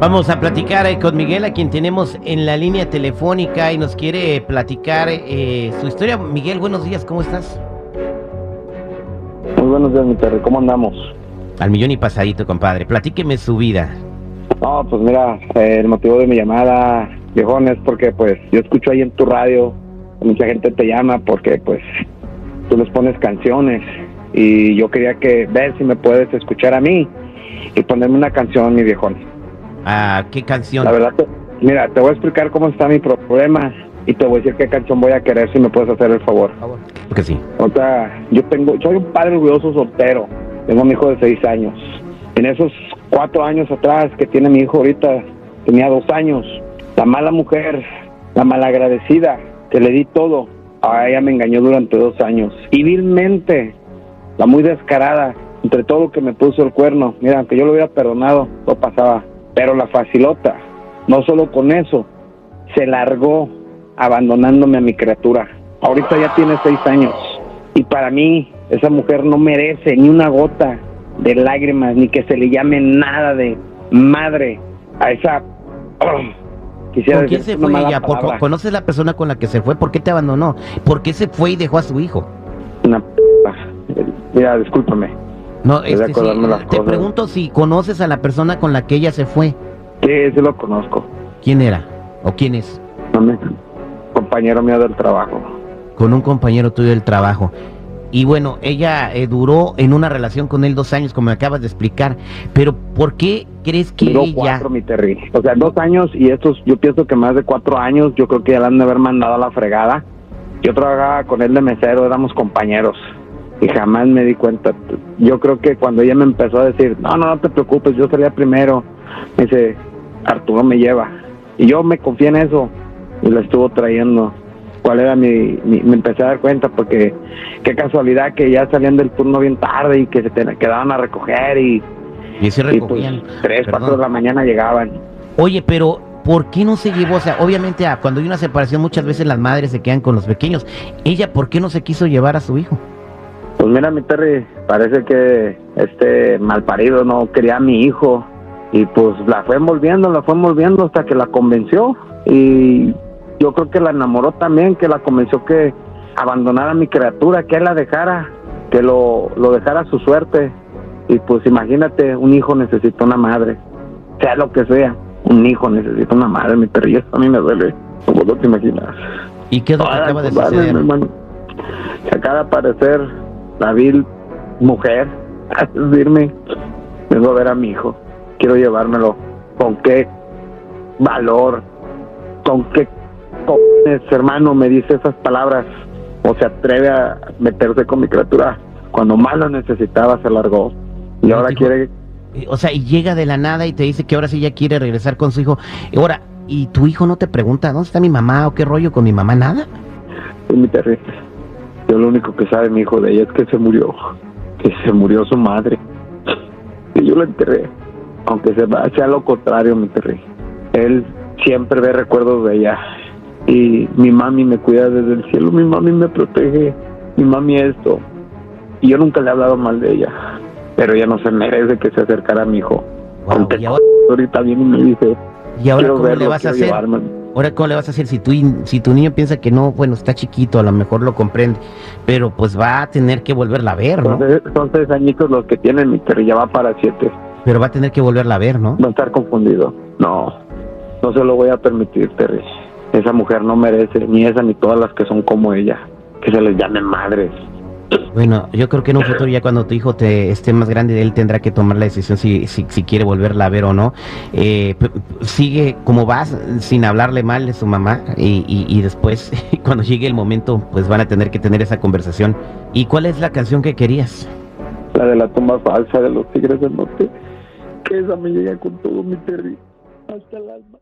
Vamos a platicar eh, con Miguel, a quien tenemos en la línea telefónica y nos quiere platicar eh, su historia. Miguel, buenos días, ¿cómo estás? Muy buenos días, mi Terry. ¿Cómo andamos? Al millón y pasadito, compadre. Platíqueme su vida. No, pues mira, eh, el motivo de mi llamada, viejón, es porque pues yo escucho ahí en tu radio, mucha gente te llama porque pues tú les pones canciones y yo quería que ver si me puedes escuchar a mí y ponerme una canción, mi viejón. Ah, ¿qué canción? La verdad, te- mira, te voy a explicar cómo está mi problema y te voy a decir qué canción voy a querer si me puedes hacer el favor. Que sí. O sea, yo tengo, soy un padre orgulloso soltero. Tengo un hijo de seis años. En esos cuatro años atrás que tiene mi hijo ahorita, tenía dos años. La mala mujer, la malagradecida, que le di todo, a ella me engañó durante dos años. Y vilmente, la muy descarada, entre todo lo que me puso el cuerno. Mira, aunque yo lo hubiera perdonado, no pasaba. Pero la facilota, no solo con eso, se largó abandonándome a mi criatura. Ahorita ya tiene seis años. Y para mí, esa mujer no merece ni una gota de lágrimas, ni que se le llame nada de madre a esa... quisiera ¿Con quién se fue ella? ¿Por- palabra. ¿Conoces la persona con la que se fue? ¿Por qué te abandonó? ¿Por qué se fue y dejó a su hijo? Una p... Mira, discúlpame. No, este, sí, te cosas. pregunto si conoces a la persona con la que ella se fue. Sí, sí lo conozco. ¿Quién era? ¿O quién es? Me- Compañero mío del trabajo. Con un compañero tuyo del trabajo. Y bueno, ella eh, duró en una relación con él dos años, como me acabas de explicar. Pero ¿por qué crees que Duró ella... cuatro, mi Terry. O sea, dos años y estos, yo pienso que más de cuatro años, yo creo que ya la han de haber mandado a la fregada. Yo trabajaba con él de mesero, éramos compañeros. Y jamás me di cuenta. Yo creo que cuando ella me empezó a decir, no, no, no te preocupes, yo salía primero. Me dice, Arturo me lleva. Y yo me confié en eso y la estuvo trayendo. ¿Cuál era mi, mi- Me empecé a dar cuenta porque qué casualidad que ya salían del turno bien tarde y que se te- quedaban a recoger y, Y se y, pues, recogían. tres, Perdón. cuatro de la mañana llegaban. Oye, pero ¿por qué no se llevó? O sea, obviamente ah, cuando hay una separación muchas veces las madres se quedan con los pequeños. Ella, ¿por qué no se quiso llevar a su hijo? Pues mira, mi Terry, parece que este malparido no quería a mi hijo. Y pues la fue envolviendo, la fue envolviendo hasta que la convenció. Y yo creo que la enamoró también, que la convenció que abandonara a mi criatura, que él la dejara, que lo, lo dejara a su suerte. Y pues imagínate, un hijo necesita una madre, sea lo que sea, un hijo necesita una madre, mi Terry, y eso a mí me duele, como no te imaginas. ¿Y qué es lo que acaba de pues, suceder? Se acaba de aparecer la vil mujer a decirme, vengo a ver a mi hijo, quiero llevármelo. ¿Con qué valor? ¿Con qué cojones, hermano, me dice esas palabras? O se atreve a meterse con mi criatura. Cuando más lo necesitaba se largó. Y ahora quiere... O sea, y llega de la nada y te dice que ahora sí ya quiere regresar con su hijo. Y Ahora, ¿y tu hijo no te pregunta dónde está mi mamá o qué rollo con mi mamá? Nada. Es mi terrible. Yo lo único que sabe mi hijo de ella es que se murió. Que se murió su madre. Y yo la enterré. Aunque sea lo contrario, mi terrible. Él siempre ve recuerdos de ella. Y mi mami me cuida desde el cielo. Mi mami me protege. Mi mami esto. Y yo nunca le he hablado mal de ella. Pero ella no se merece que se acercara a mi hijo. Wow, Aunque y ahora, ahorita viene y me dice, y ahora ¿cómo verlo, le vas a hacer? Ahora, ¿cómo le vas a hacer si tu, si tu niño piensa que no, bueno, está chiquito, a lo mejor lo comprende, pero pues va a tener que volverla a ver, ¿no? Entonces, son seis añitos los que tienen mi terrible. Ya va para siete. Pero va a tener que volverla a ver, ¿no? va a estar confundido. No, no se lo voy a permitir, Terry. Esa mujer no merece, ni esa ni todas las que son como ella, que se les llame madres. Bueno, yo creo que en un futuro ya cuando tu hijo te esté más grande, él tendrá que tomar la decisión si, si, quiere volverla a ver o no. Eh, sigue como vas, sin hablarle mal de su mamá y, y, después, cuando llegue el momento, pues van a tener que tener esa conversación. ¿Y cuál es la canción que querías? La de la tumba falsa de los tigres del norte. Que esa me llega con todo mi Terry. Hasta el alma.